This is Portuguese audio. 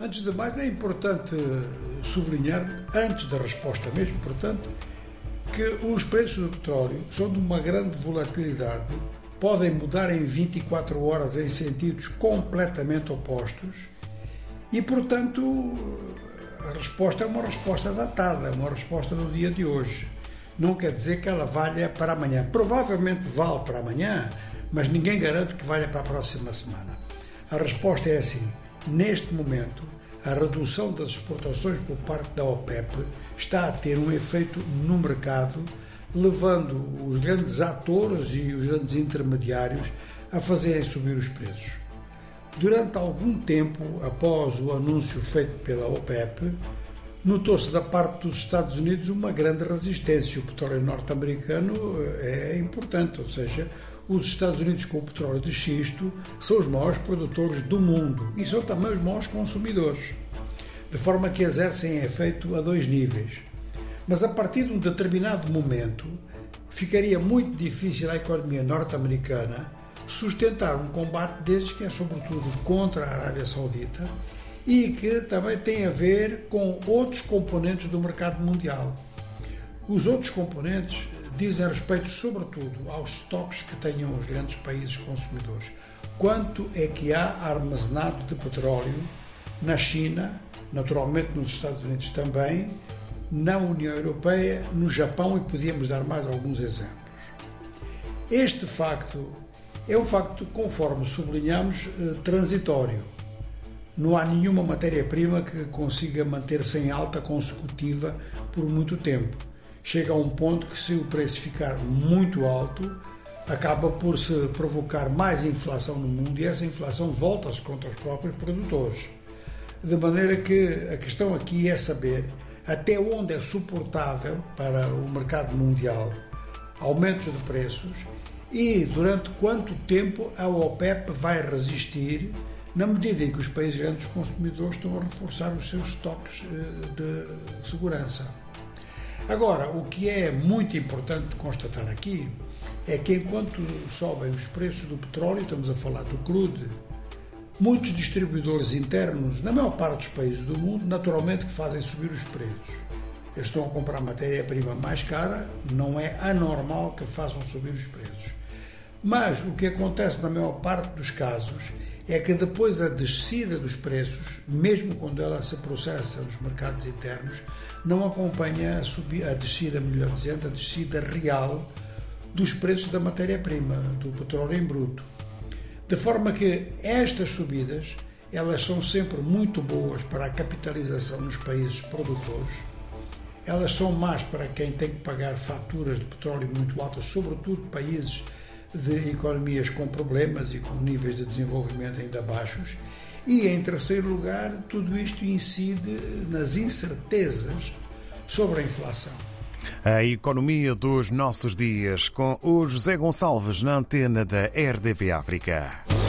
Antes de mais, é importante sublinhar, antes da resposta mesmo, portanto, que os preços do petróleo são de uma grande volatilidade, podem mudar em 24 horas em sentidos completamente opostos e, portanto, a resposta é uma resposta datada, é uma resposta do dia de hoje. Não quer dizer que ela valha para amanhã. Provavelmente vale para amanhã, mas ninguém garante que valha para a próxima semana. A resposta é assim: neste momento, a redução das exportações por parte da OPEP está a ter um efeito no mercado, levando os grandes atores e os grandes intermediários a fazerem subir os preços. Durante algum tempo após o anúncio feito pela OPEP, notou-se da parte dos Estados Unidos uma grande resistência. O petróleo norte-americano eh, é importante, ou seja, os Estados Unidos com o petróleo de xisto são os maiores produtores do mundo e são também os maiores consumidores, de forma que exercem efeito a dois níveis. Mas a partir de um determinado momento, ficaria muito difícil à economia norte-americana sustentar um combate desses que é sobretudo contra a Arábia Saudita e que também tem a ver com outros componentes do mercado mundial. Os outros componentes dizem respeito, sobretudo, aos estoques que tenham os grandes países consumidores. Quanto é que há armazenado de petróleo na China, naturalmente nos Estados Unidos também, na União Europeia, no Japão e podíamos dar mais alguns exemplos. Este facto é um facto, conforme sublinhamos, eh, transitório. Não há nenhuma matéria-prima que consiga manter-se em alta consecutiva por muito tempo. Chega a um ponto que, se o preço ficar muito alto, acaba por se provocar mais inflação no mundo e essa inflação volta-se contra os próprios produtores. De maneira que a questão aqui é saber até onde é suportável para o mercado mundial aumentos de preços e durante quanto tempo a OPEP vai resistir na medida em que os países grandes consumidores estão a reforçar os seus estoques eh, de segurança. Agora, o que é muito importante constatar aqui é que enquanto sobem os preços do petróleo, estamos a falar do crude, muitos distribuidores internos, na maior parte dos países do mundo, naturalmente que fazem subir os preços. Eles estão a comprar matéria-prima mais cara, não é anormal que façam subir os preços. Mas o que acontece na maior parte dos casos é que depois a descida dos preços, mesmo quando ela se processa nos mercados internos, não acompanha a, subida, a descida, melhor dizendo, a descida real dos preços da matéria-prima, do petróleo em bruto. De forma que estas subidas, elas são sempre muito boas para a capitalização nos países produtores, elas são más para quem tem que pagar faturas de petróleo muito altas, sobretudo países de economias com problemas e com níveis de desenvolvimento ainda baixos. E, em terceiro lugar, tudo isto incide nas incertezas sobre a inflação. A economia dos nossos dias, com o José Gonçalves na antena da RDV África.